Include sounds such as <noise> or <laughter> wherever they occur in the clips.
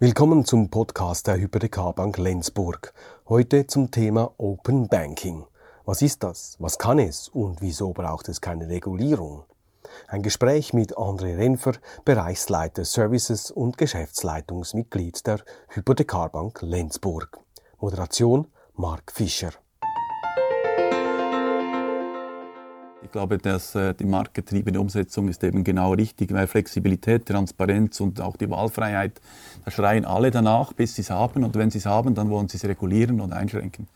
Willkommen zum Podcast der Hypothekarbank Lenzburg. Heute zum Thema Open Banking. Was ist das? Was kann es? Und wieso braucht es keine Regulierung? Ein Gespräch mit André Renfer, Bereichsleiter Services und Geschäftsleitungsmitglied der Hypothekarbank Lenzburg. Moderation Mark Fischer. Glaube, dass äh, die marktgetriebene Umsetzung ist eben genau richtig, weil Flexibilität, Transparenz und auch die Wahlfreiheit, da schreien alle danach, bis sie es haben. Und wenn sie es haben, dann wollen sie es regulieren und einschränken.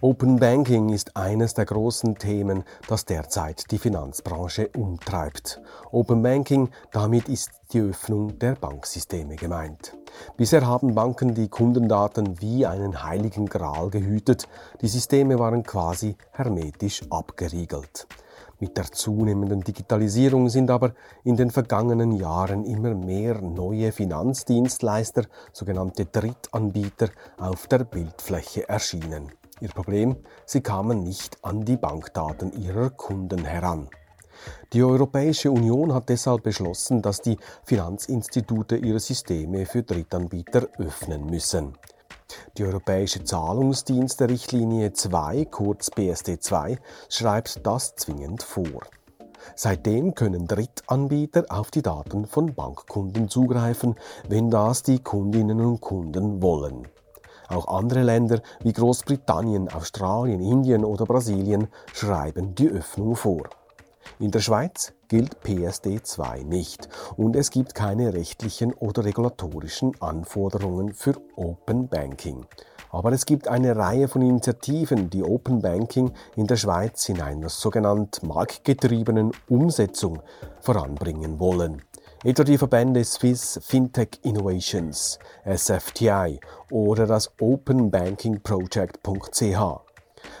Open Banking ist eines der großen Themen, das derzeit die Finanzbranche umtreibt. Open Banking, damit ist die Öffnung der Banksysteme gemeint. Bisher haben Banken die Kundendaten wie einen heiligen Gral gehütet. Die Systeme waren quasi hermetisch abgeriegelt. Mit der zunehmenden Digitalisierung sind aber in den vergangenen Jahren immer mehr neue Finanzdienstleister, sogenannte Drittanbieter, auf der Bildfläche erschienen. Ihr Problem, sie kamen nicht an die Bankdaten ihrer Kunden heran. Die Europäische Union hat deshalb beschlossen, dass die Finanzinstitute ihre Systeme für Drittanbieter öffnen müssen. Die Europäische Zahlungsdienste-Richtlinie 2, kurz BSD 2, schreibt das zwingend vor. Seitdem können Drittanbieter auf die Daten von Bankkunden zugreifen, wenn das die Kundinnen und Kunden wollen. Auch andere Länder wie Großbritannien, Australien, Indien oder Brasilien schreiben die Öffnung vor. In der Schweiz gilt PSD 2 nicht und es gibt keine rechtlichen oder regulatorischen Anforderungen für Open Banking. Aber es gibt eine Reihe von Initiativen, die Open Banking in der Schweiz in einer sogenannt marktgetriebenen Umsetzung voranbringen wollen. Etwa die Verbände Swiss Fintech Innovations, SFTI oder das openbankingproject.ch.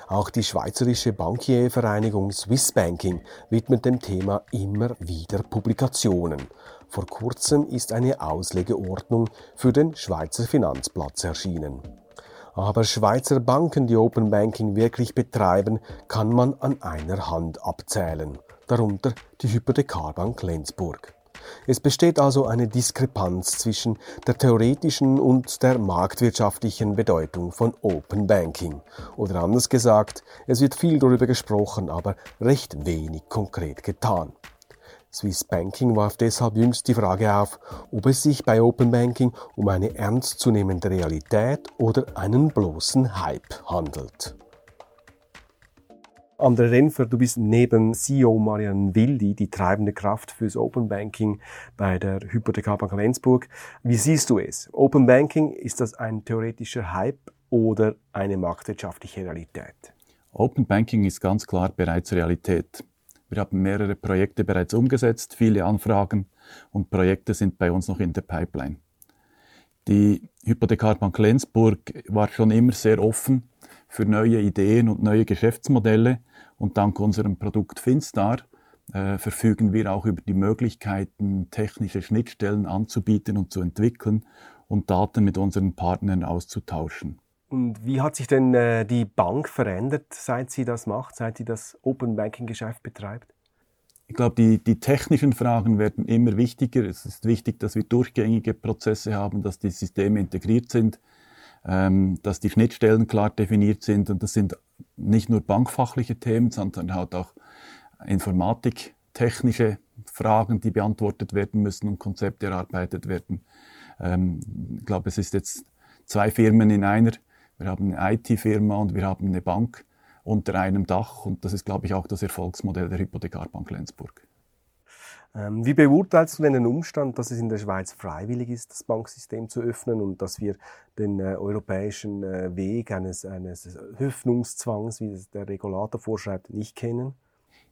Auch die Schweizerische Bankiervereinigung Swiss Banking widmet dem Thema immer wieder Publikationen. Vor kurzem ist eine Auslegeordnung für den Schweizer Finanzplatz erschienen. Aber Schweizer Banken, die Open Banking wirklich betreiben, kann man an einer Hand abzählen. Darunter die Hypothekarbank Lenzburg. Es besteht also eine Diskrepanz zwischen der theoretischen und der marktwirtschaftlichen Bedeutung von Open Banking. Oder anders gesagt, es wird viel darüber gesprochen, aber recht wenig konkret getan. Swiss Banking warf deshalb jüngst die Frage auf, ob es sich bei Open Banking um eine ernstzunehmende Realität oder einen bloßen Hype handelt. André Renfer, du bist neben CEO Marian Wildi die treibende Kraft fürs Open Banking bei der Hypothekarbank Lenzburg. Wie siehst du es? Open Banking, ist das ein theoretischer Hype oder eine marktwirtschaftliche Realität? Open Banking ist ganz klar bereits Realität. Wir haben mehrere Projekte bereits umgesetzt, viele Anfragen und Projekte sind bei uns noch in der Pipeline. Die Hypothekarbank Lenzburg war schon immer sehr offen für neue Ideen und neue Geschäftsmodelle. Und dank unserem Produkt Finstar äh, verfügen wir auch über die Möglichkeiten, technische Schnittstellen anzubieten und zu entwickeln und Daten mit unseren Partnern auszutauschen. Und wie hat sich denn äh, die Bank verändert, seit sie das macht, seit sie das Open Banking Geschäft betreibt? Ich glaube, die, die technischen Fragen werden immer wichtiger. Es ist wichtig, dass wir durchgängige Prozesse haben, dass die Systeme integriert sind, ähm, dass die Schnittstellen klar definiert sind. Und das sind nicht nur bankfachliche Themen, sondern halt auch informatiktechnische Fragen, die beantwortet werden müssen und Konzepte erarbeitet werden. Ähm, ich glaube, es ist jetzt zwei Firmen in einer. Wir haben eine IT-Firma und wir haben eine Bank unter einem Dach. Und das ist, glaube ich, auch das Erfolgsmodell der Hypothekarbank Lenzburg. Ähm, wie beurteilst du denn den Umstand, dass es in der Schweiz freiwillig ist, das Banksystem zu öffnen und dass wir den äh, europäischen äh, Weg eines, eines Öffnungszwangs, wie der Regulator vorschreibt, nicht kennen?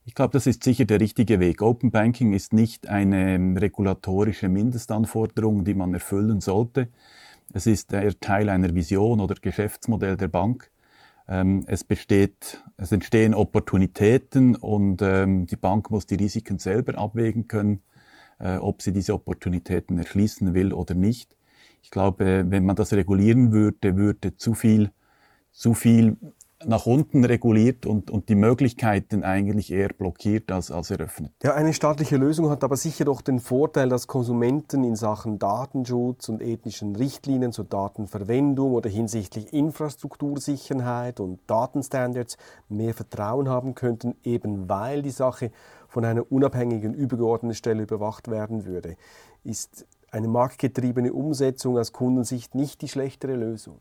Ich glaube, das ist sicher der richtige Weg. Open Banking ist nicht eine ähm, regulatorische Mindestanforderung, die man erfüllen sollte. Es ist eher Teil einer Vision oder Geschäftsmodell der Bank. Ähm, es besteht, es entstehen Opportunitäten und ähm, die Bank muss die Risiken selber abwägen können, äh, ob sie diese Opportunitäten erschließen will oder nicht. Ich glaube, wenn man das regulieren würde, würde zu viel, zu viel nach unten reguliert und, und die Möglichkeiten eigentlich eher blockiert als, als eröffnet. Ja, eine staatliche Lösung hat aber sicher doch den Vorteil, dass Konsumenten in Sachen Datenschutz und ethnischen Richtlinien zur Datenverwendung oder hinsichtlich Infrastruktursicherheit und Datenstandards mehr Vertrauen haben könnten, eben weil die Sache von einer unabhängigen übergeordneten Stelle überwacht werden würde. Ist eine marktgetriebene Umsetzung aus Kundensicht nicht die schlechtere Lösung?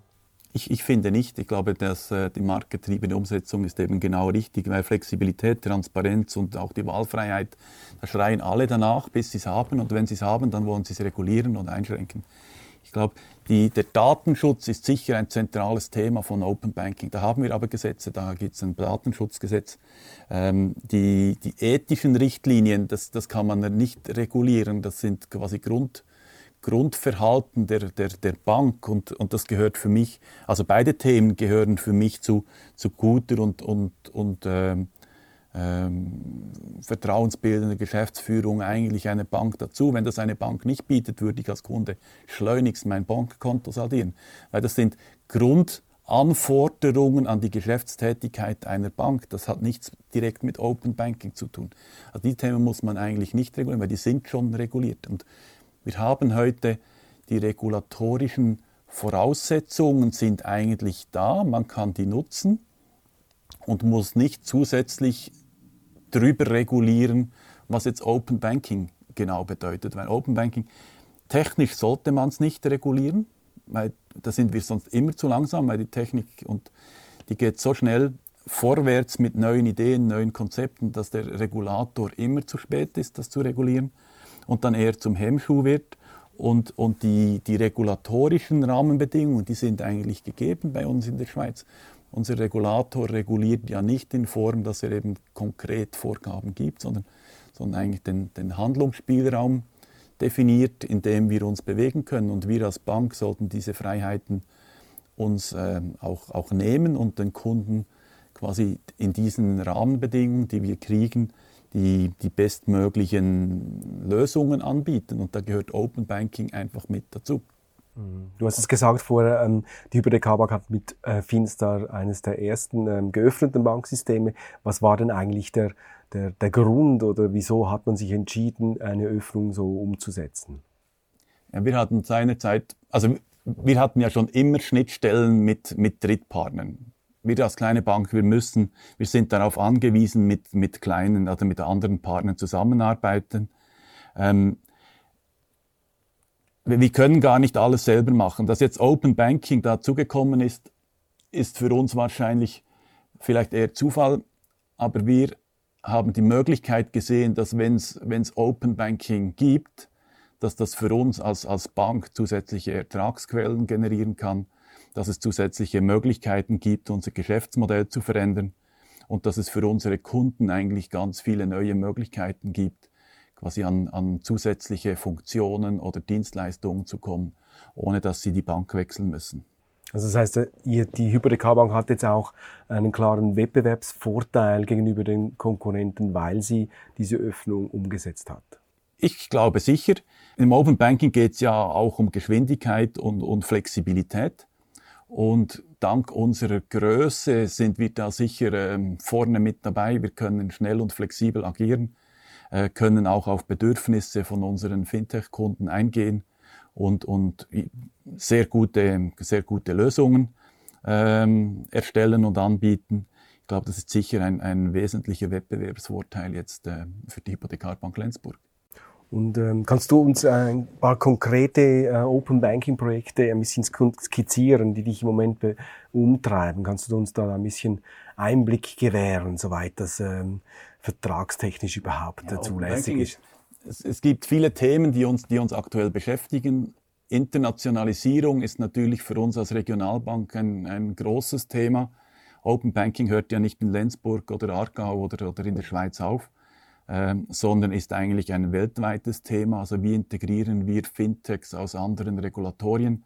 Ich, ich finde nicht. Ich glaube, dass äh, die marktgetriebene Umsetzung ist eben genau richtig, weil Flexibilität, Transparenz und auch die Wahlfreiheit, da schreien alle danach, bis sie es haben. Und wenn sie es haben, dann wollen sie es regulieren und einschränken. Ich glaube, die, der Datenschutz ist sicher ein zentrales Thema von Open Banking. Da haben wir aber Gesetze, da gibt es ein Datenschutzgesetz. Ähm, die, die ethischen Richtlinien, das, das kann man nicht regulieren. Das sind quasi Grund, Grundverhalten der, der, der Bank und, und das gehört für mich, also beide Themen gehören für mich zu, zu guter und, und, und ähm, ähm, vertrauensbildender Geschäftsführung eigentlich eine Bank dazu. Wenn das eine Bank nicht bietet, würde ich als Kunde schleunigst mein Bankkonto saldieren, weil das sind Grundanforderungen an die Geschäftstätigkeit einer Bank. Das hat nichts direkt mit Open Banking zu tun. Also die Themen muss man eigentlich nicht regulieren, weil die sind schon reguliert. Und wir haben heute die regulatorischen Voraussetzungen sind eigentlich da, man kann die nutzen und muss nicht zusätzlich drüber regulieren, was jetzt Open Banking genau bedeutet. Weil Open Banking, technisch sollte man es nicht regulieren, weil da sind wir sonst immer zu langsam, weil die Technik und die geht so schnell vorwärts mit neuen Ideen, neuen Konzepten, dass der Regulator immer zu spät ist, das zu regulieren und dann eher zum Hemmschuh wird. Und, und die, die regulatorischen Rahmenbedingungen, die sind eigentlich gegeben bei uns in der Schweiz. Unser Regulator reguliert ja nicht in Form, dass er eben konkret Vorgaben gibt, sondern, sondern eigentlich den, den Handlungsspielraum definiert, in dem wir uns bewegen können. Und wir als Bank sollten diese Freiheiten uns äh, auch, auch nehmen und den Kunden quasi in diesen Rahmenbedingungen, die wir kriegen, die, die bestmöglichen Lösungen anbieten. Und da gehört Open Banking einfach mit dazu. Mhm. Du hast es gesagt vorher, ähm, die Hypothek Bank hat mit äh, Finstar eines der ersten ähm, geöffneten Banksysteme. Was war denn eigentlich der, der, der Grund oder wieso hat man sich entschieden, eine Öffnung so umzusetzen? Ja, wir hatten seinerzeit, also wir hatten ja schon immer Schnittstellen mit, mit Drittpartnern wir als kleine Bank, wir müssen, wir sind darauf angewiesen, mit, mit kleinen, also mit anderen Partnern zusammenarbeiten. Ähm, wir können gar nicht alles selber machen. Dass jetzt Open Banking dazugekommen ist, ist für uns wahrscheinlich vielleicht eher Zufall, aber wir haben die Möglichkeit gesehen, dass wenn es Open Banking gibt, dass das für uns als, als Bank zusätzliche Ertragsquellen generieren kann dass es zusätzliche Möglichkeiten gibt, unser Geschäftsmodell zu verändern und dass es für unsere Kunden eigentlich ganz viele neue Möglichkeiten gibt, quasi an, an zusätzliche Funktionen oder Dienstleistungen zu kommen, ohne dass sie die Bank wechseln müssen. Also das heißt, die Hypothekarbank hat jetzt auch einen klaren Wettbewerbsvorteil gegenüber den Konkurrenten, weil sie diese Öffnung umgesetzt hat. Ich glaube sicher. Im Open Banking geht es ja auch um Geschwindigkeit und, und Flexibilität. Und dank unserer Größe sind wir da sicher ähm, vorne mit dabei. Wir können schnell und flexibel agieren, äh, können auch auf Bedürfnisse von unseren Fintech-Kunden eingehen und, und sehr, gute, sehr gute Lösungen ähm, erstellen und anbieten. Ich glaube, das ist sicher ein, ein wesentlicher Wettbewerbsvorteil jetzt äh, für die Hypothekarbank Lenzburg. Und ähm, kannst du uns ein paar konkrete äh, Open Banking Projekte ein bisschen skizzieren, die dich im Moment umtreiben? Kannst du uns da ein bisschen Einblick gewähren, soweit das ähm, vertragstechnisch überhaupt ja, zulässig ist? Es, es gibt viele Themen, die uns, die uns aktuell beschäftigen. Internationalisierung ist natürlich für uns als Regionalbank ein, ein großes Thema. Open Banking hört ja nicht in Lenzburg oder Aargau oder, oder in der Schweiz auf ähm, sondern ist eigentlich ein weltweites Thema. Also wie integrieren wir Fintechs aus anderen Regulatorien?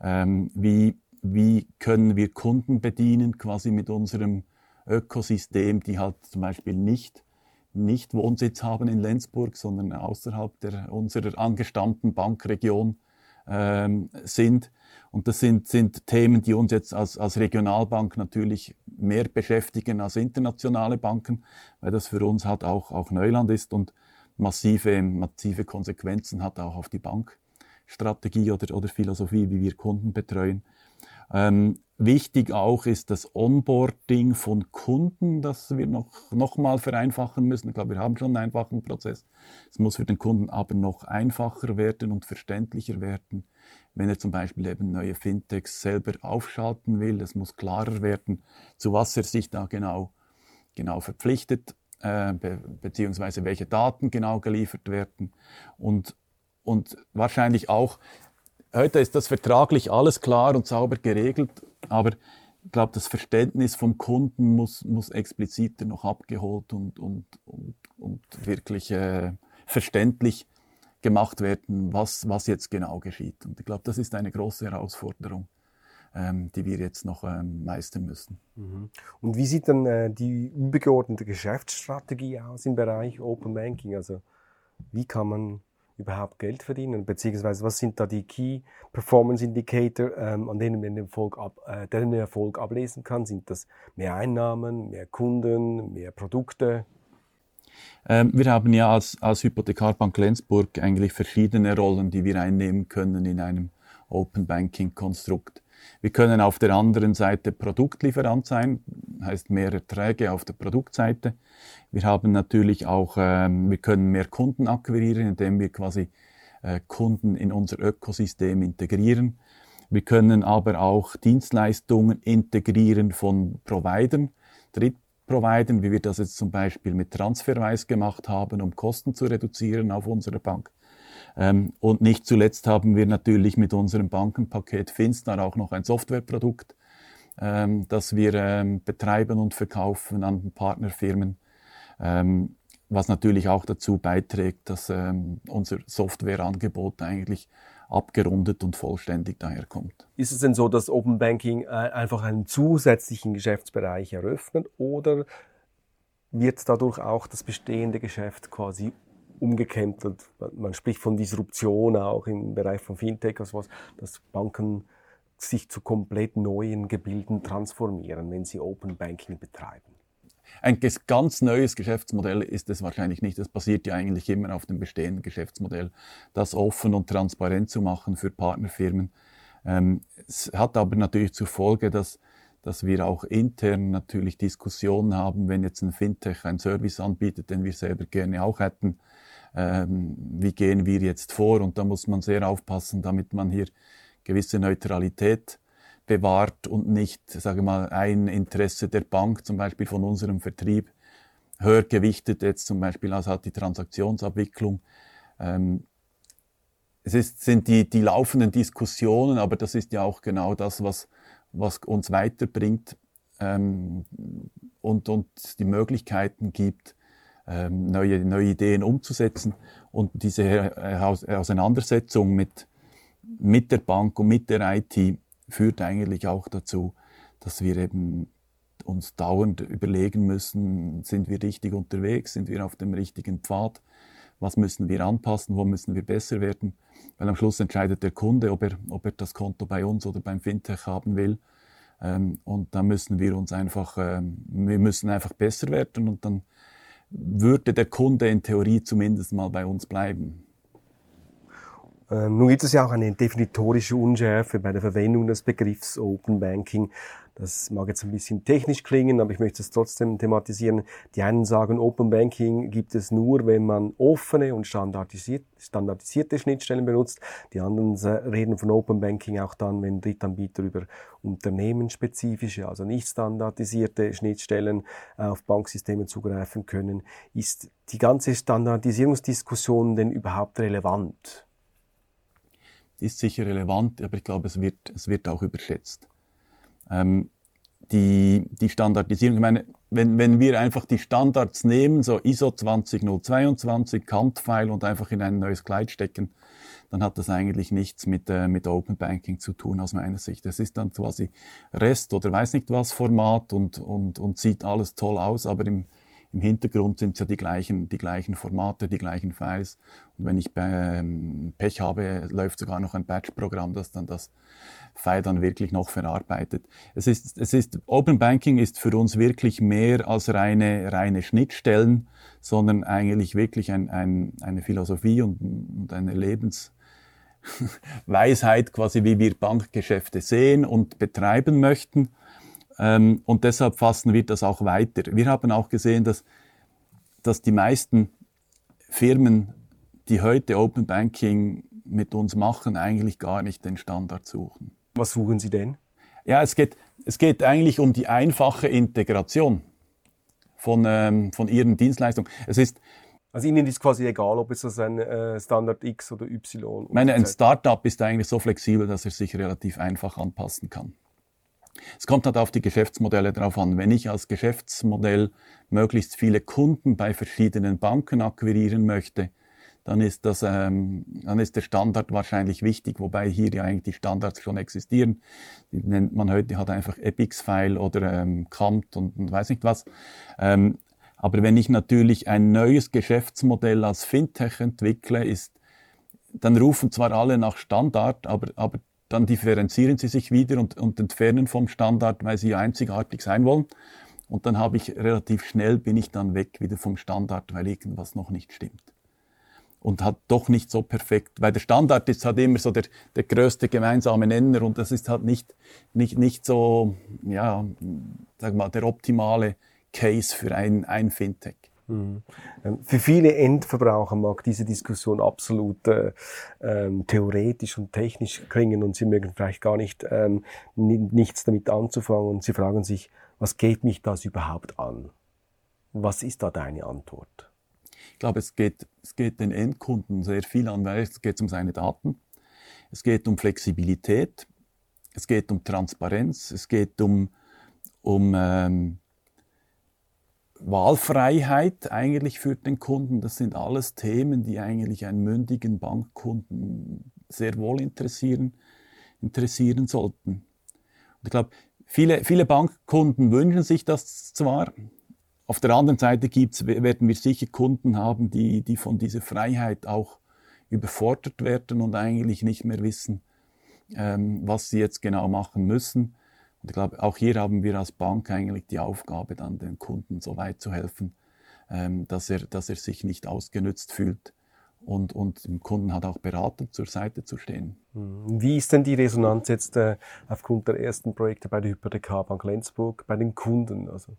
Ähm, wie, wie können wir Kunden bedienen quasi mit unserem Ökosystem, die halt zum Beispiel nicht, nicht Wohnsitz haben in Lenzburg, sondern außerhalb der, unserer angestammten Bankregion ähm, sind. Und das sind, sind Themen, die uns jetzt als, als Regionalbank natürlich mehr beschäftigen als internationale Banken, weil das für uns halt auch, auch Neuland ist und massive, massive Konsequenzen hat auch auf die Bankstrategie oder, oder Philosophie, wie wir Kunden betreuen. Ähm, wichtig auch ist das Onboarding von Kunden, das wir noch, noch mal vereinfachen müssen. Ich glaube, wir haben schon einen einfachen Prozess. Es muss für den Kunden aber noch einfacher werden und verständlicher werden, wenn er zum Beispiel eben neue Fintechs selber aufschalten will. Es muss klarer werden, zu was er sich da genau, genau verpflichtet, äh, be beziehungsweise welche Daten genau geliefert werden und, und wahrscheinlich auch Heute ist das vertraglich alles klar und sauber geregelt, aber ich glaube, das Verständnis vom Kunden muss, muss expliziter noch abgeholt und, und, und, und wirklich äh, verständlich gemacht werden, was, was jetzt genau geschieht. Und ich glaube, das ist eine große Herausforderung, ähm, die wir jetzt noch ähm, meistern müssen. Mhm. Und wie sieht dann äh, die übergeordnete Geschäftsstrategie aus im Bereich Open Banking? Also wie kann man überhaupt Geld verdienen? Beziehungsweise was sind da die Key Performance Indicator, ähm, an denen man den Erfolg, ab, äh, den Erfolg ablesen kann? Sind das mehr Einnahmen, mehr Kunden, mehr Produkte? Ähm, wir haben ja als, als Hypothekarbank Lenzburg eigentlich verschiedene Rollen, die wir einnehmen können in einem Open Banking Konstrukt. Wir können auf der anderen Seite Produktlieferant sein, heißt mehr Erträge auf der Produktseite. Wir haben natürlich auch, ähm, wir können mehr Kunden akquirieren, indem wir quasi äh, Kunden in unser Ökosystem integrieren. Wir können aber auch Dienstleistungen integrieren von Providern, Drittprovidern, wie wir das jetzt zum Beispiel mit Transferwise gemacht haben, um Kosten zu reduzieren auf unserer Bank. Ähm, und nicht zuletzt haben wir natürlich mit unserem Bankenpaket Finstar auch noch ein Softwareprodukt, ähm, das wir ähm, betreiben und verkaufen an Partnerfirmen, was natürlich auch dazu beiträgt, dass unser Softwareangebot eigentlich abgerundet und vollständig daherkommt. Ist es denn so, dass Open Banking äh, einfach einen zusätzlichen Geschäftsbereich eröffnet oder wird dadurch auch das bestehende Geschäft quasi umgekämpft. Man spricht von Disruption auch im Bereich von Fintech, also was, dass Banken sich zu komplett neuen Gebilden transformieren, wenn sie Open Banking betreiben. Ein ganz neues Geschäftsmodell ist es wahrscheinlich nicht. Das basiert ja eigentlich immer auf dem bestehenden Geschäftsmodell, das offen und transparent zu machen für Partnerfirmen. Ähm, es hat aber natürlich zur Folge, dass, dass wir auch intern natürlich Diskussionen haben, wenn jetzt ein Fintech einen Service anbietet, den wir selber gerne auch hätten, ähm, wie gehen wir jetzt vor. Und da muss man sehr aufpassen, damit man hier gewisse Neutralität bewahrt und nicht, sage mal, ein Interesse der Bank, zum Beispiel von unserem Vertrieb, höher gewichtet jetzt zum Beispiel als hat die Transaktionsabwicklung. Ähm, es ist, sind die, die laufenden Diskussionen, aber das ist ja auch genau das, was, was uns weiterbringt ähm, und, und die Möglichkeiten gibt, ähm, neue, neue Ideen umzusetzen. Und diese Auseinandersetzung mit, mit der Bank und mit der IT führt eigentlich auch dazu, dass wir eben uns dauernd überlegen müssen, sind wir richtig unterwegs, sind wir auf dem richtigen Pfad, was müssen wir anpassen, wo müssen wir besser werden. Weil am Schluss entscheidet der Kunde, ob er, ob er das Konto bei uns oder beim Fintech haben will. Ähm, und da müssen wir uns einfach, ähm, wir müssen einfach besser werden und dann würde der Kunde in Theorie zumindest mal bei uns bleiben. Ähm, nun gibt es ja auch eine definitorische Unschärfe bei der Verwendung des Begriffs Open Banking. Das mag jetzt ein bisschen technisch klingen, aber ich möchte es trotzdem thematisieren. Die einen sagen, Open Banking gibt es nur, wenn man offene und standardisiert, standardisierte Schnittstellen benutzt. Die anderen reden von Open Banking auch dann, wenn Drittanbieter über unternehmensspezifische, also nicht standardisierte Schnittstellen auf Banksysteme zugreifen können. Ist die ganze Standardisierungsdiskussion denn überhaupt relevant? Ist sicher relevant, aber ich glaube, es wird, es wird auch überschätzt. Ähm, die, die Standardisierung, ich meine, wenn, wenn wir einfach die Standards nehmen, so ISO 20022, Kant-File und einfach in ein neues Kleid stecken, dann hat das eigentlich nichts mit, äh, mit Open Banking zu tun aus meiner Sicht. Es ist dann quasi REST oder weiß nicht was Format und, und, und sieht alles toll aus, aber im, im Hintergrund sind es ja die gleichen, die gleichen Formate, die gleichen Files. Und wenn ich ähm, Pech habe, läuft sogar noch ein Batch-Programm, das dann das File dann wirklich noch verarbeitet. Es ist, es ist, Open Banking ist für uns wirklich mehr als reine, reine Schnittstellen, sondern eigentlich wirklich ein, ein, eine Philosophie und, und eine Lebensweisheit, quasi wie wir Bankgeschäfte sehen und betreiben möchten. Ähm, und deshalb fassen wir das auch weiter. Wir haben auch gesehen, dass, dass die meisten Firmen, die heute Open Banking mit uns machen, eigentlich gar nicht den Standard suchen. Was suchen Sie denn? Ja, es geht, es geht eigentlich um die einfache Integration von, ähm, von Ihren Dienstleistungen. Es ist, also Ihnen ist quasi egal, ob es das ein äh, Standard X oder Y ist. meine, ein Startup ist eigentlich so flexibel, dass er sich relativ einfach anpassen kann. Es kommt halt auf die Geschäftsmodelle drauf an. Wenn ich als Geschäftsmodell möglichst viele Kunden bei verschiedenen Banken akquirieren möchte, dann ist, das, ähm, dann ist der Standard wahrscheinlich wichtig, wobei hier ja eigentlich die Standards schon existieren. Die nennt man heute halt einfach Epix-File oder ähm, CAMT und, und weiß nicht was. Ähm, aber wenn ich natürlich ein neues Geschäftsmodell als Fintech entwickle, ist, dann rufen zwar alle nach Standard, aber, aber dann differenzieren sie sich wieder und, und entfernen vom Standard, weil sie einzigartig sein wollen. Und dann habe ich relativ schnell, bin ich dann weg wieder vom Standard, weil irgendwas noch nicht stimmt und hat doch nicht so perfekt, weil der Standard ist halt immer so der, der größte gemeinsame Nenner und das ist halt nicht, nicht, nicht so, ja, sag mal, der optimale Case für ein, ein Fintech. Mhm. Ähm, für viele Endverbraucher mag diese Diskussion absolut äh, ähm, theoretisch und technisch klingen und sie mögen vielleicht gar nicht ähm, nichts damit anzufangen und sie fragen sich, was geht mich das überhaupt an? Was ist da deine Antwort? Ich glaube, es geht, es geht den Endkunden sehr viel an, weil es geht um seine Daten, es geht um Flexibilität, es geht um Transparenz, es geht um, um ähm, Wahlfreiheit eigentlich für den Kunden. Das sind alles Themen, die eigentlich einen mündigen Bankkunden sehr wohl interessieren, interessieren sollten. Und ich glaube, viele, viele Bankkunden wünschen sich das zwar, auf der anderen Seite gibt's, werden wir sicher Kunden haben, die, die von dieser Freiheit auch überfordert werden und eigentlich nicht mehr wissen, ähm, was sie jetzt genau machen müssen. Und ich glaube, auch hier haben wir als Bank eigentlich die Aufgabe, dann den Kunden so weit zu helfen, ähm, dass, er, dass er sich nicht ausgenützt fühlt und, und dem Kunden hat auch beratend zur Seite zu stehen. Hm. Wie ist denn die Resonanz jetzt äh, aufgrund der ersten Projekte bei der Hypothekarbank Lenzburg bei den Kunden? Also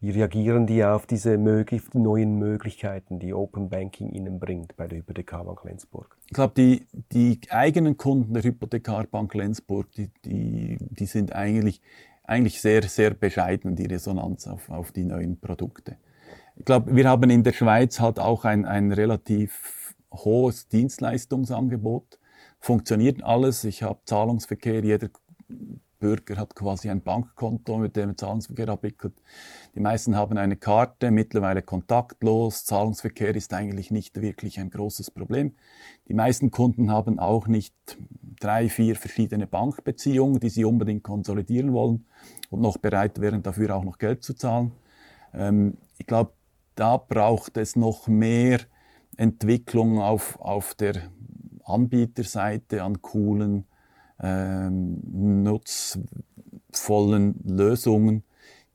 wie reagieren die auf diese neuen Möglichkeiten, die Open Banking ihnen bringt bei der Hypothekarbank Lenzburg? Ich glaube, die, die eigenen Kunden der Hypothekarbank Lenzburg, die, die, die sind eigentlich, eigentlich sehr, sehr bescheiden, die Resonanz auf, auf die neuen Produkte. Ich glaube, wir haben in der Schweiz halt auch ein, ein relativ hohes Dienstleistungsangebot. Funktioniert alles. Ich habe Zahlungsverkehr, jeder Bürger hat quasi ein Bankkonto, mit dem er Zahlungsverkehr abwickelt. Die meisten haben eine Karte, mittlerweile kontaktlos. Zahlungsverkehr ist eigentlich nicht wirklich ein großes Problem. Die meisten Kunden haben auch nicht drei, vier verschiedene Bankbeziehungen, die sie unbedingt konsolidieren wollen und noch bereit wären, dafür auch noch Geld zu zahlen. Ähm, ich glaube, da braucht es noch mehr Entwicklung auf, auf der Anbieterseite an coolen ähm, nutzvollen Lösungen,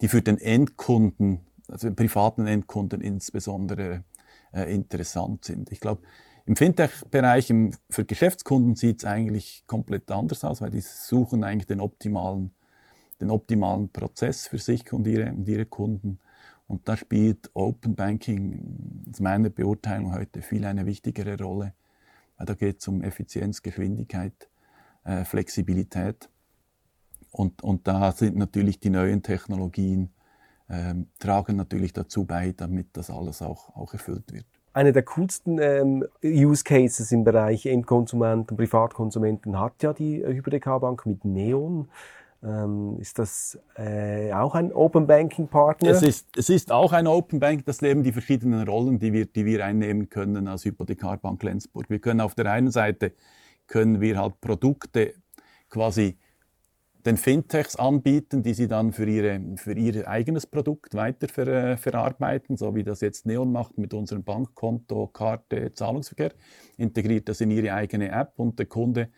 die für den Endkunden, also den privaten Endkunden insbesondere äh, interessant sind. Ich glaube, im Fintech-Bereich, für Geschäftskunden sieht es eigentlich komplett anders aus, weil die suchen eigentlich den optimalen, den optimalen Prozess für sich und ihre, und ihre Kunden. Und da spielt Open Banking aus meiner Beurteilung heute viel eine wichtigere Rolle. Weil da geht es um Effizienz, Geschwindigkeit äh, Flexibilität. Und, und da sind natürlich die neuen Technologien, ähm, tragen natürlich dazu bei, damit das alles auch, auch erfüllt wird. Einer der coolsten ähm, Use Cases im Bereich Endkonsumenten, Privatkonsumenten hat ja die Hypothekarbank mit Neon. Ähm, ist das äh, auch ein Open Banking Partner? Es ist, es ist auch ein Open Bank, das leben die verschiedenen Rollen, die wir, die wir einnehmen können als Hypothekarbank Lenzburg. Wir können auf der einen Seite können wir halt Produkte quasi den Fintechs anbieten, die sie dann für, ihre, für ihr eigenes Produkt weiter ver, äh, so wie das jetzt Neon macht mit unserem Bankkonto, Karte, Zahlungsverkehr, integriert das in ihre eigene App und der Kunde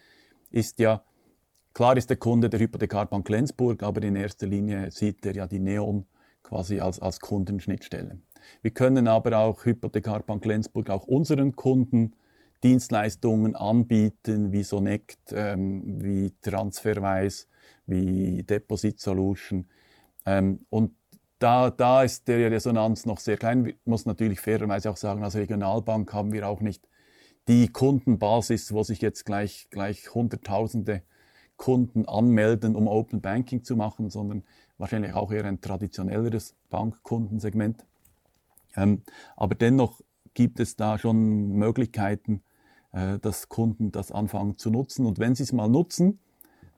ist ja, klar ist der Kunde der Hypothekarbank Lenzburg, aber in erster Linie sieht er ja die Neon quasi als, als Kundenschnittstelle. Wir können aber auch Hypothekarbank Lenzburg auch unseren Kunden Dienstleistungen anbieten, wie Sonect, ähm, wie Transferwise, wie Deposit Solution. Ähm, und da, da ist die Resonanz noch sehr klein. Ich muss natürlich fairerweise auch sagen, als Regionalbank haben wir auch nicht die Kundenbasis, wo sich jetzt gleich, gleich Hunderttausende Kunden anmelden, um Open Banking zu machen, sondern wahrscheinlich auch eher ein traditionelleres Bankkundensegment. Ähm, aber dennoch gibt es da schon Möglichkeiten, dass Kunden das anfangen zu nutzen. Und wenn sie es mal nutzen,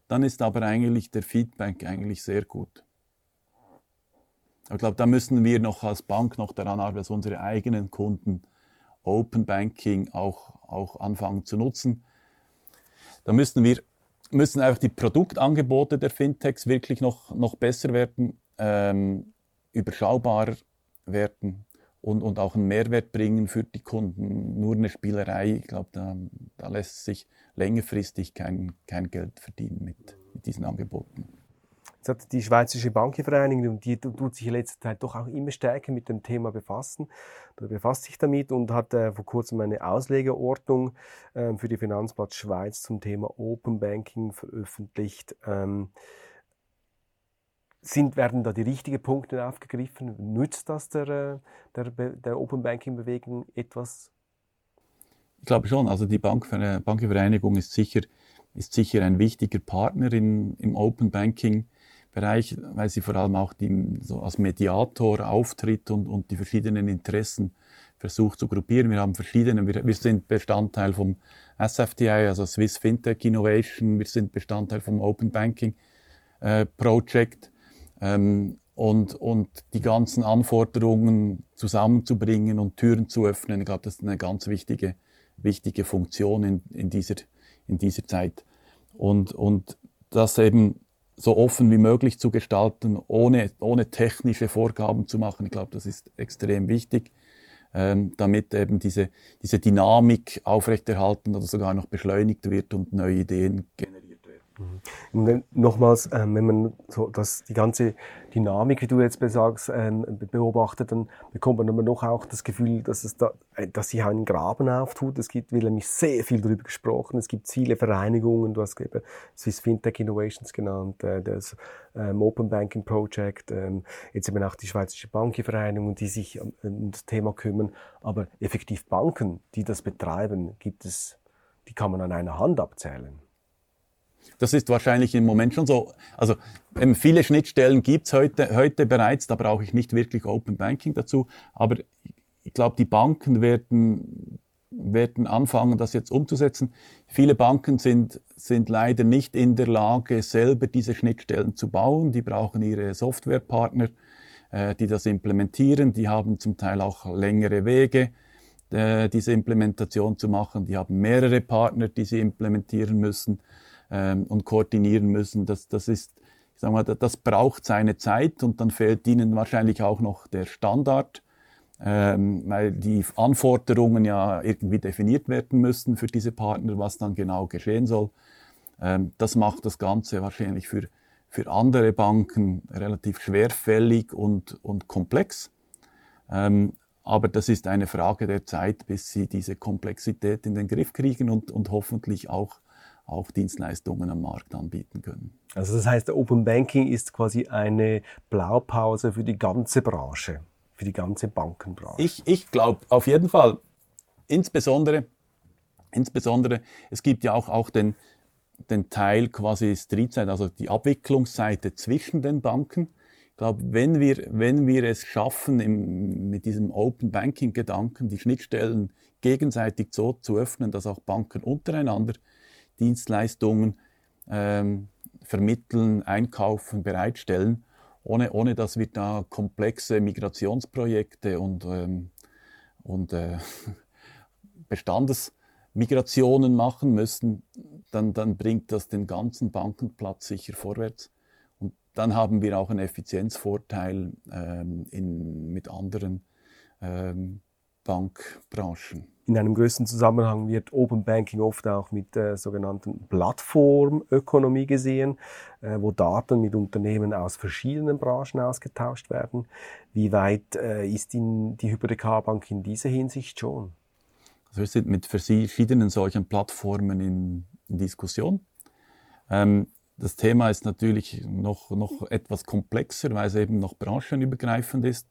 dann ist aber eigentlich der Feedback eigentlich sehr gut. Ich glaube, da müssen wir noch als Bank noch daran arbeiten, dass unsere eigenen Kunden Open Banking auch, auch anfangen zu nutzen. Da müssen wir müssen einfach die Produktangebote der Fintechs wirklich noch, noch besser werden, ähm, überschaubarer werden und, und auch einen Mehrwert bringen für die Kunden. Nur eine Spielerei, ich glaube, da, da lässt sich längerfristig kein, kein Geld verdienen mit, mit diesen Angeboten. Jetzt hat die Schweizerische Bankenvereinigung, die tut sich in letzter Zeit doch auch immer stärker mit dem Thema befassen, befasst sich damit und hat äh, vor kurzem eine Auslegeordnung äh, für die Finanzplatz Schweiz zum Thema Open Banking veröffentlicht. Ähm, sind, werden da die richtigen Punkte aufgegriffen? Nützt das der, äh, der, der Open Banking Bewegung etwas? Ich glaube schon. Also die Bankenvereinigung ist sicher, ist sicher ein wichtiger Partner in, im Open Banking Bereich, weil sie vor allem auch die, so als Mediator auftritt und, und die verschiedenen Interessen versucht zu gruppieren. Wir haben verschiedene, wir, wir sind Bestandteil vom SFTI, also Swiss Fintech Innovation, wir sind Bestandteil vom Open Banking äh, Project ähm, und, und die ganzen Anforderungen zusammenzubringen und Türen zu öffnen. Ich glaube, das ist eine ganz wichtige, wichtige Funktion in, in, dieser, in dieser Zeit. Und, und das eben so offen wie möglich zu gestalten, ohne, ohne technische Vorgaben zu machen. Ich glaube, das ist extrem wichtig, ähm, damit eben diese, diese Dynamik aufrechterhalten oder sogar noch beschleunigt wird und neue Ideen generiert. Mhm. Nochmals, ähm, wenn man so das, die ganze Dynamik, wie du jetzt besagst, ähm, beobachtet, dann bekommt man aber noch auch das Gefühl, dass es da, äh, dass sich einen Graben auftut. Es gibt will nämlich sehr viel darüber gesprochen. Es gibt viele Vereinigungen. Du hast eben Swiss Fintech Innovations genannt, äh, das ähm, Open Banking Project, ähm, jetzt eben auch die Schweizerische Bankenvereinigung, die sich um, um das Thema kümmern. Aber effektiv Banken, die das betreiben, gibt es, die kann man an einer Hand abzählen. Das ist wahrscheinlich im Moment schon so. Also ähm, viele Schnittstellen gibt's heute, heute bereits, da brauche ich nicht wirklich Open Banking dazu. Aber ich glaube, die Banken werden, werden anfangen, das jetzt umzusetzen. Viele Banken sind, sind leider nicht in der Lage, selber diese Schnittstellen zu bauen. Die brauchen ihre Softwarepartner, äh, die das implementieren. Die haben zum Teil auch längere Wege, äh, diese Implementation zu machen. Die haben mehrere Partner, die sie implementieren müssen ähm, und koordinieren müssen. Das, das ist, ich sag mal, das braucht seine Zeit und dann fehlt ihnen wahrscheinlich auch noch der Standard, ähm, weil die Anforderungen ja irgendwie definiert werden müssen für diese Partner, was dann genau geschehen soll. Ähm, das macht das Ganze wahrscheinlich für, für andere Banken relativ schwerfällig und, und komplex. Ähm, aber das ist eine Frage der Zeit, bis sie diese Komplexität in den Griff kriegen und, und hoffentlich auch auch Dienstleistungen am Markt anbieten können. Also das heißt, Open Banking ist quasi eine Blaupause für die ganze Branche, für die ganze Bankenbranche. Ich, ich glaube auf jeden Fall, insbesondere, insbesondere, es gibt ja auch, auch den, den Teil quasi Streetside, also die Abwicklungsseite zwischen den Banken. Ich glaube, wenn wir, wenn wir es schaffen, im, mit diesem Open Banking Gedanken die Schnittstellen gegenseitig so zu öffnen, dass auch Banken untereinander Dienstleistungen ähm, vermitteln, einkaufen, bereitstellen, ohne, ohne dass wir da komplexe Migrationsprojekte und, ähm, und äh, <laughs> Bestandes Migrationen machen müssen, dann, dann bringt das den ganzen Bankenplatz sicher vorwärts. Und dann haben wir auch einen Effizienzvorteil ähm, in, mit anderen ähm, Bankbranchen. In einem größeren Zusammenhang wird Open Banking oft auch mit der sogenannten Plattformökonomie gesehen, äh, wo Daten mit Unternehmen aus verschiedenen Branchen ausgetauscht werden. Wie weit äh, ist in die Hypothekarbank in dieser Hinsicht schon? Also wir sind mit verschiedenen solchen Plattformen in, in Diskussion. Ähm, das Thema ist natürlich noch, noch etwas komplexer, weil es eben noch branchenübergreifend ist.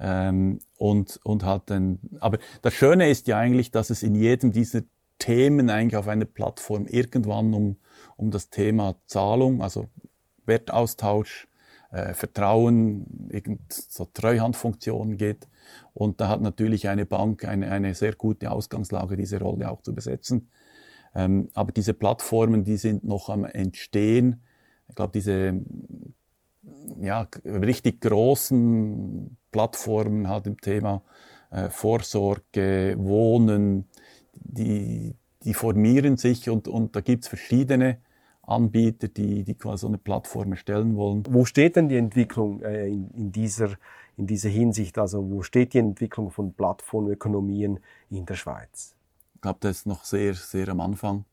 Ähm, und, und hat ein, aber das Schöne ist ja eigentlich, dass es in jedem dieser Themen eigentlich auf einer Plattform irgendwann um, um das Thema Zahlung, also Wertaustausch, äh, Vertrauen, irgend so Treuhandfunktionen geht. Und da hat natürlich eine Bank eine, eine sehr gute Ausgangslage, diese Rolle auch zu besetzen. Ähm, aber diese Plattformen, die sind noch am Entstehen. Ich glaube, diese ja, richtig großen Plattformen halt im Thema äh, Vorsorge, Wohnen, die, die formieren sich und, und da gibt's verschiedene Anbieter, die, die quasi so eine Plattform erstellen wollen. Wo steht denn die Entwicklung äh, in, in, dieser, in dieser Hinsicht? Also wo steht die Entwicklung von Plattformökonomien in der Schweiz? Ich glaube, das ist noch sehr, sehr am Anfang.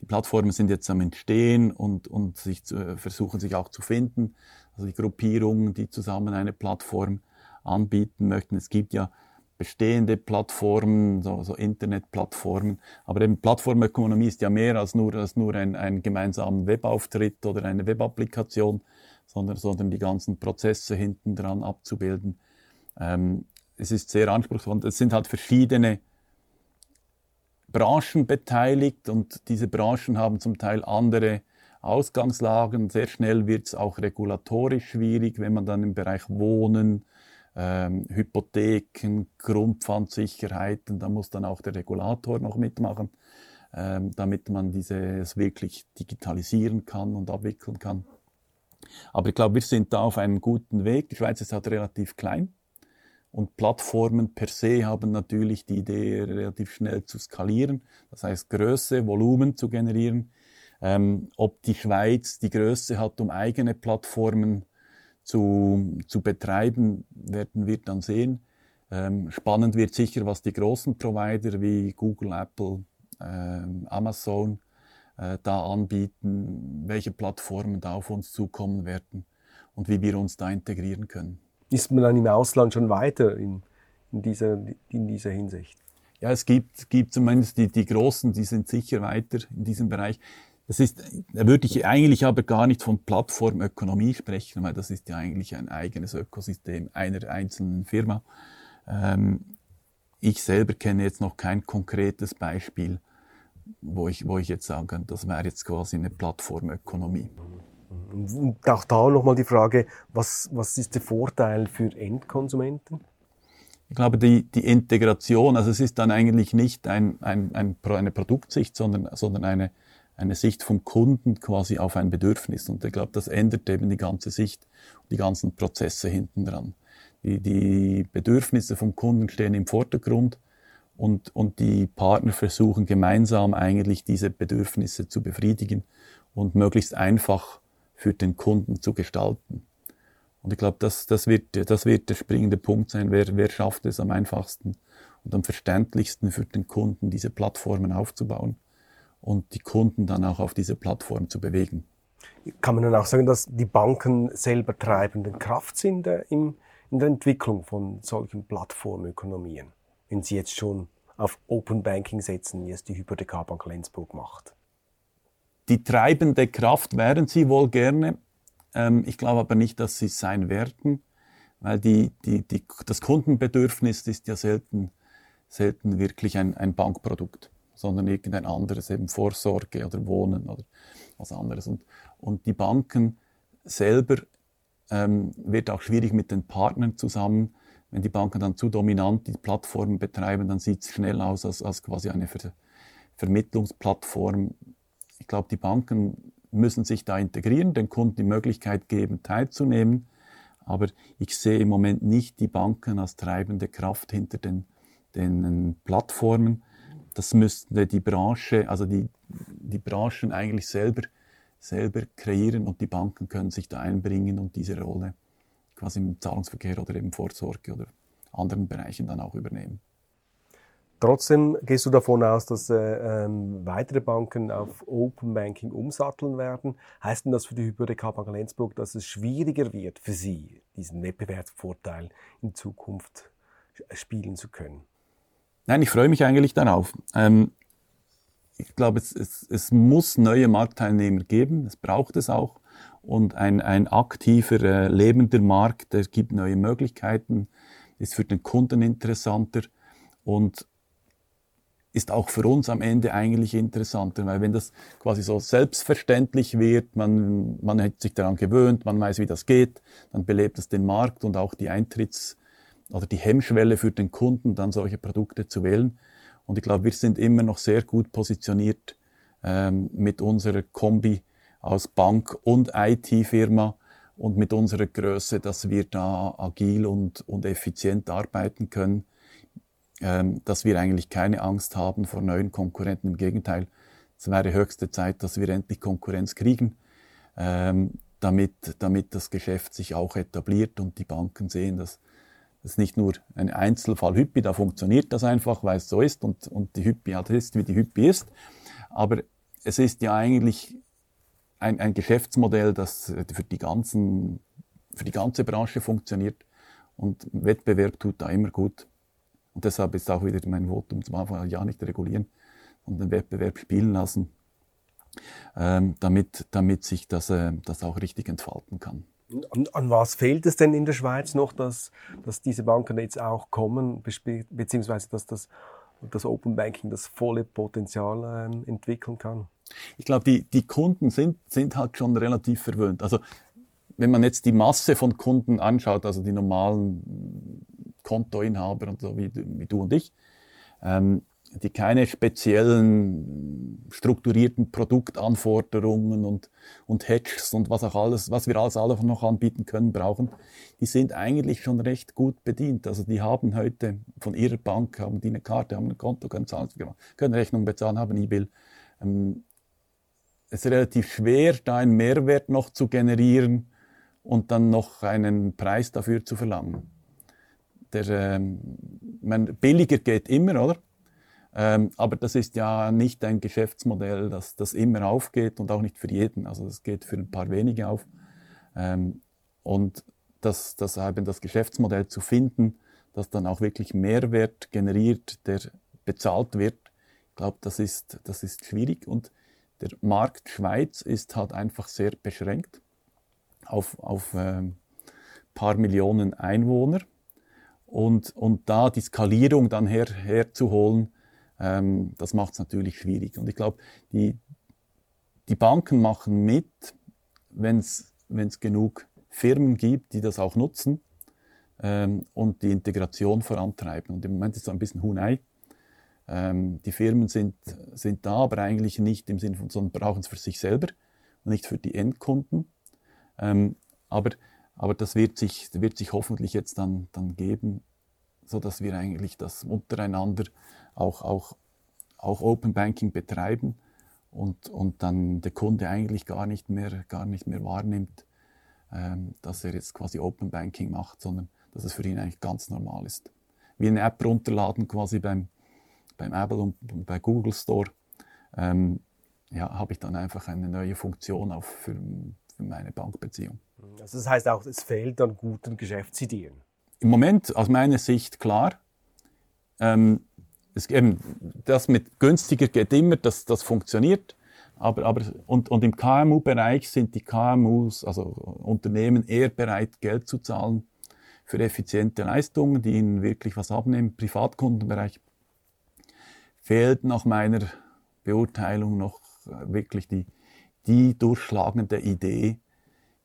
Die Plattformen sind jetzt am Entstehen und, und sich zu, äh, versuchen sich auch zu finden. Also die Gruppierungen, die zusammen eine Plattform anbieten möchten. Es gibt ja bestehende Plattformen, so, so Internetplattformen. Aber eben Plattformökonomie ist ja mehr als nur, als nur ein, ein gemeinsamer Webauftritt oder eine Webapplikation, sondern, sondern die ganzen Prozesse hinten dran abzubilden. Ähm, es ist sehr anspruchsvoll. Es sind halt verschiedene Branchen beteiligt und diese Branchen haben zum Teil andere Ausgangslagen. Sehr schnell wird es auch regulatorisch schwierig, wenn man dann im Bereich Wohnen, ähm, Hypotheken, Grundpfandsicherheiten, da muss dann auch der Regulator noch mitmachen, ähm, damit man dieses wirklich digitalisieren kann und abwickeln kann. Aber ich glaube, wir sind da auf einem guten Weg. Die Schweiz ist halt relativ klein. Und Plattformen per se haben natürlich die Idee, relativ schnell zu skalieren, das heißt Größe, Volumen zu generieren. Ähm, ob die Schweiz die Größe hat, um eigene Plattformen zu, zu betreiben, werden wir dann sehen. Ähm, spannend wird sicher, was die großen Provider wie Google, Apple, äh, Amazon äh, da anbieten, welche Plattformen da auf uns zukommen werden und wie wir uns da integrieren können. Ist man dann im Ausland schon weiter in, in, dieser, in dieser Hinsicht? Ja, es gibt, gibt zumindest die, die Großen, die sind sicher weiter in diesem Bereich. Das ist, da würde ich eigentlich aber gar nicht von Plattformökonomie sprechen, weil das ist ja eigentlich ein eigenes Ökosystem einer einzelnen Firma. Ähm, ich selber kenne jetzt noch kein konkretes Beispiel, wo ich, wo ich jetzt sagen kann, das wäre jetzt quasi eine Plattformökonomie. Und auch da nochmal die Frage, was, was ist der Vorteil für Endkonsumenten? Ich glaube, die, die Integration, also es ist dann eigentlich nicht ein, ein, ein, eine Produktsicht, sondern, sondern eine, eine Sicht vom Kunden quasi auf ein Bedürfnis. Und ich glaube, das ändert eben die ganze Sicht und die ganzen Prozesse hinten dran. Die, die Bedürfnisse vom Kunden stehen im Vordergrund und, und die Partner versuchen gemeinsam eigentlich diese Bedürfnisse zu befriedigen und möglichst einfach für den Kunden zu gestalten. Und ich glaube, das, das, wird, das wird der springende Punkt sein. Wer, wer schafft es am einfachsten und am verständlichsten für den Kunden, diese Plattformen aufzubauen und die Kunden dann auch auf diese Plattform zu bewegen? Kann man dann auch sagen, dass die Banken selber treibende Kraft sind in, in der Entwicklung von solchen Plattformökonomien, wenn sie jetzt schon auf Open Banking setzen, wie es die Hypothekarbank Lenzburg macht? Die treibende Kraft wären sie wohl gerne. Ähm, ich glaube aber nicht, dass sie es sein werden, weil die, die, die, das Kundenbedürfnis ist ja selten, selten wirklich ein, ein Bankprodukt, sondern irgendein anderes, eben Vorsorge oder Wohnen oder was anderes. Und, und die Banken selber ähm, wird auch schwierig mit den Partnern zusammen. Wenn die Banken dann zu dominant die Plattformen betreiben, dann sieht es schnell aus als, als quasi eine Ver Vermittlungsplattform, ich glaube, die Banken müssen sich da integrieren, den Kunden die Möglichkeit geben, teilzunehmen. Aber ich sehe im Moment nicht die Banken als treibende Kraft hinter den, den Plattformen. Das müsste die Branche, also die, die Branchen eigentlich selber, selber kreieren und die Banken können sich da einbringen und diese Rolle quasi im Zahlungsverkehr oder eben Vorsorge oder anderen Bereichen dann auch übernehmen. Trotzdem gehst du davon aus, dass äh, ähm, weitere Banken auf Open Banking umsatteln werden. Heißt denn das für die Hypothekarbank Lenzburg, dass es schwieriger wird für sie, diesen Wettbewerbsvorteil in Zukunft spielen zu können? Nein, ich freue mich eigentlich darauf. Ähm, ich glaube, es, es, es muss neue Marktteilnehmer geben, es braucht es auch. Und ein, ein aktiver, äh, lebender Markt, der gibt neue Möglichkeiten, ist für den Kunden interessanter. Und ist auch für uns am Ende eigentlich interessanter, weil wenn das quasi so selbstverständlich wird, man, man hat sich daran gewöhnt, man weiß, wie das geht, dann belebt es den Markt und auch die Eintritts- oder die Hemmschwelle für den Kunden, dann solche Produkte zu wählen. Und ich glaube, wir sind immer noch sehr gut positioniert ähm, mit unserer Kombi aus Bank und IT-Firma und mit unserer Größe, dass wir da agil und, und effizient arbeiten können ähm, dass wir eigentlich keine Angst haben vor neuen Konkurrenten. Im Gegenteil, es wäre höchste Zeit, dass wir endlich Konkurrenz kriegen, ähm, damit, damit das Geschäft sich auch etabliert und die Banken sehen, dass das ist nicht nur ein Einzelfall Hyppi, da funktioniert das einfach, weil es so ist und, und die Hyppi halt ist, wie die Hyppi ist. Aber es ist ja eigentlich ein, ein Geschäftsmodell, das für die, ganzen, für die ganze Branche funktioniert und Wettbewerb tut da immer gut. Und deshalb ist auch wieder mein Votum zum Anfang, ja nicht regulieren und den Wettbewerb spielen lassen, ähm, damit, damit sich das, äh, das auch richtig entfalten kann. An, an, was fehlt es denn in der Schweiz noch, dass, dass diese Banken jetzt auch kommen, beziehungsweise dass das, das Open Banking das volle Potenzial ähm, entwickeln kann? Ich glaube, die, die Kunden sind, sind halt schon relativ verwöhnt. Also wenn man jetzt die Masse von Kunden anschaut, also die normalen Kontoinhaber und so wie, wie du und ich, ähm, die keine speziellen strukturierten Produktanforderungen und, und Hedges und was auch alles, was wir alles alle noch anbieten können, brauchen, die sind eigentlich schon recht gut bedient. Also die haben heute von ihrer Bank, haben die eine Karte, haben ein Konto, können zahlen, können Rechnungen bezahlen, haben E-Bill. Ähm, es ist relativ schwer, da einen Mehrwert noch zu generieren und dann noch einen Preis dafür zu verlangen der, ähm, man, billiger geht immer, oder? Ähm, aber das ist ja nicht ein Geschäftsmodell, das, das immer aufgeht und auch nicht für jeden. Also es geht für ein paar wenige auf. Ähm, und das, das eben das Geschäftsmodell zu finden, das dann auch wirklich Mehrwert generiert, der bezahlt wird, ich glaube, das ist, das ist schwierig. Und der Markt Schweiz ist halt einfach sehr beschränkt auf, auf ähm, paar Millionen Einwohner und, und da die Skalierung dann her, herzuholen, ähm, das macht es natürlich schwierig. Und ich glaube, die, die Banken machen mit, wenn es genug Firmen gibt, die das auch nutzen ähm, und die Integration vorantreiben. Und im Moment ist es ein bisschen Hunei. Ähm, die Firmen sind, sind da, aber eigentlich nicht im Sinne von, sondern brauchen es für sich selber und nicht für die Endkunden. Ähm, aber aber das wird sich, wird sich hoffentlich jetzt dann, dann geben, so dass wir eigentlich das untereinander auch, auch, auch Open Banking betreiben und, und dann der Kunde eigentlich gar nicht mehr, gar nicht mehr wahrnimmt, ähm, dass er jetzt quasi Open Banking macht, sondern dass es für ihn eigentlich ganz normal ist. Wie eine App runterladen quasi beim, beim Apple und bei Google Store, ähm, ja, habe ich dann einfach eine neue Funktion auch für, für meine Bankbeziehung. Also das heißt auch, es fehlt an guten Geschäftsideen. Im Moment aus meiner Sicht klar. Ähm, es, eben, das mit günstiger geht immer, das, das funktioniert. Aber, aber, und, und im KMU-Bereich sind die KMUs, also Unternehmen, eher bereit, Geld zu zahlen für effiziente Leistungen, die ihnen wirklich was abnehmen. Im Privatkundenbereich fehlt nach meiner Beurteilung noch wirklich die, die durchschlagende Idee,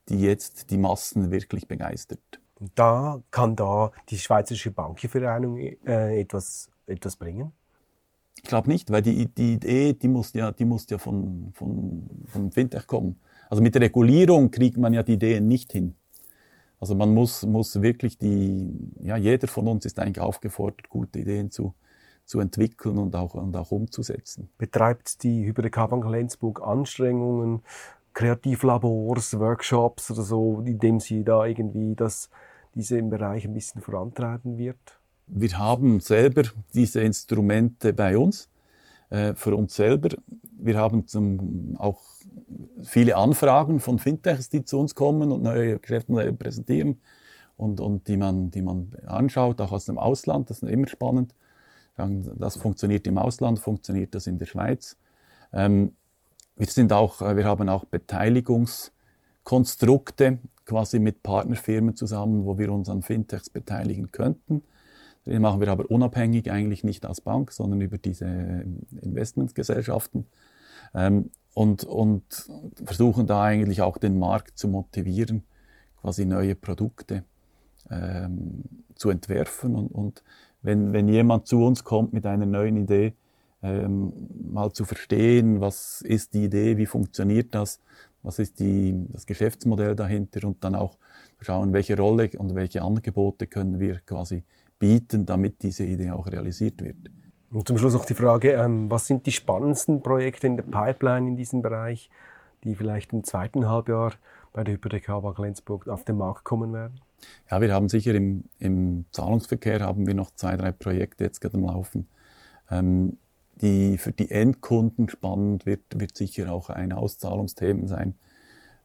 die jetzt die Massen wirklich begeistert. Da kann da die Schweizerische Bankenvereinigung äh, etwas, etwas bringen? Ich glaube nicht, weil die, die Idee, die muss ja, die muss ja von, von, von Fintech kommen. Also mit der Regulierung kriegt man ja die Ideen nicht hin. Also man muss, muss wirklich die, ja, jeder von uns ist eigentlich aufgefordert, gute Ideen zu, zu entwickeln und auch, und auch umzusetzen. Betreibt die Hypothekar Bank Lenzburg Anstrengungen, Kreativlabors, Workshops oder so, indem sie da irgendwie das, diese im Bereich ein bisschen vorantreiben wird? Wir haben selber diese Instrumente bei uns, äh, für uns selber. Wir haben zum, auch viele Anfragen von Fintechs, die zu uns kommen und neue Geschäftsmodelle präsentieren und, und die, man, die man anschaut, auch aus dem Ausland. Das ist immer spannend. Das funktioniert im Ausland, funktioniert das in der Schweiz. Ähm, wir, sind auch, wir haben auch Beteiligungskonstrukte quasi mit Partnerfirmen zusammen, wo wir uns an Fintechs beteiligen könnten. Das machen wir aber unabhängig, eigentlich nicht als Bank, sondern über diese Investmentgesellschaften. Ähm, und, und versuchen da eigentlich auch den Markt zu motivieren, quasi neue Produkte ähm, zu entwerfen. Und, und wenn, wenn jemand zu uns kommt mit einer neuen Idee, ähm, mal zu verstehen, was ist die Idee, wie funktioniert das, was ist die, das Geschäftsmodell dahinter und dann auch schauen, welche Rolle und welche Angebote können wir quasi bieten, damit diese Idee auch realisiert wird. Und zum Schluss noch die Frage, ähm, was sind die spannendsten Projekte in der Pipeline in diesem Bereich, die vielleicht im zweiten Halbjahr bei der Hypothekarbank Lenzburg auf den Markt kommen werden? Ja, wir haben sicher im, im Zahlungsverkehr haben wir noch zwei, drei Projekte jetzt gerade am Laufen. Ähm, die für die Endkunden spannend wird, wird sicher auch ein Auszahlungsthemen sein.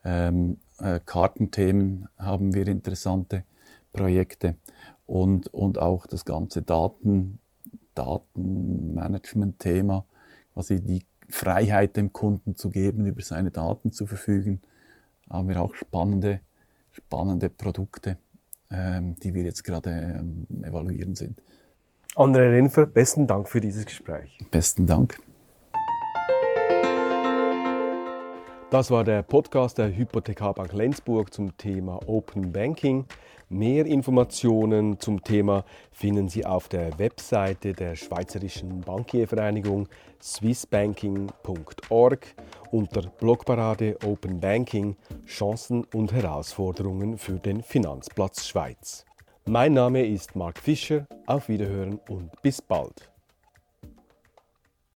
Ähm, äh, Kartenthemen haben wir interessante Projekte und, und auch das ganze Daten, Datenmanagement-Thema, quasi die Freiheit dem Kunden zu geben, über seine Daten zu verfügen, haben wir auch spannende, spannende Produkte, ähm, die wir jetzt gerade ähm, evaluieren sind. André Renfer, besten Dank für dieses Gespräch. Besten Dank. Das war der Podcast der Hypothekarbank Lenzburg zum Thema Open Banking. Mehr Informationen zum Thema finden Sie auf der Webseite der Schweizerischen Bankiervereinigung swissbanking.org unter Blogparade Open Banking Chancen und Herausforderungen für den Finanzplatz Schweiz. Mein Name ist Mark Fischer. Auf Wiederhören und bis bald.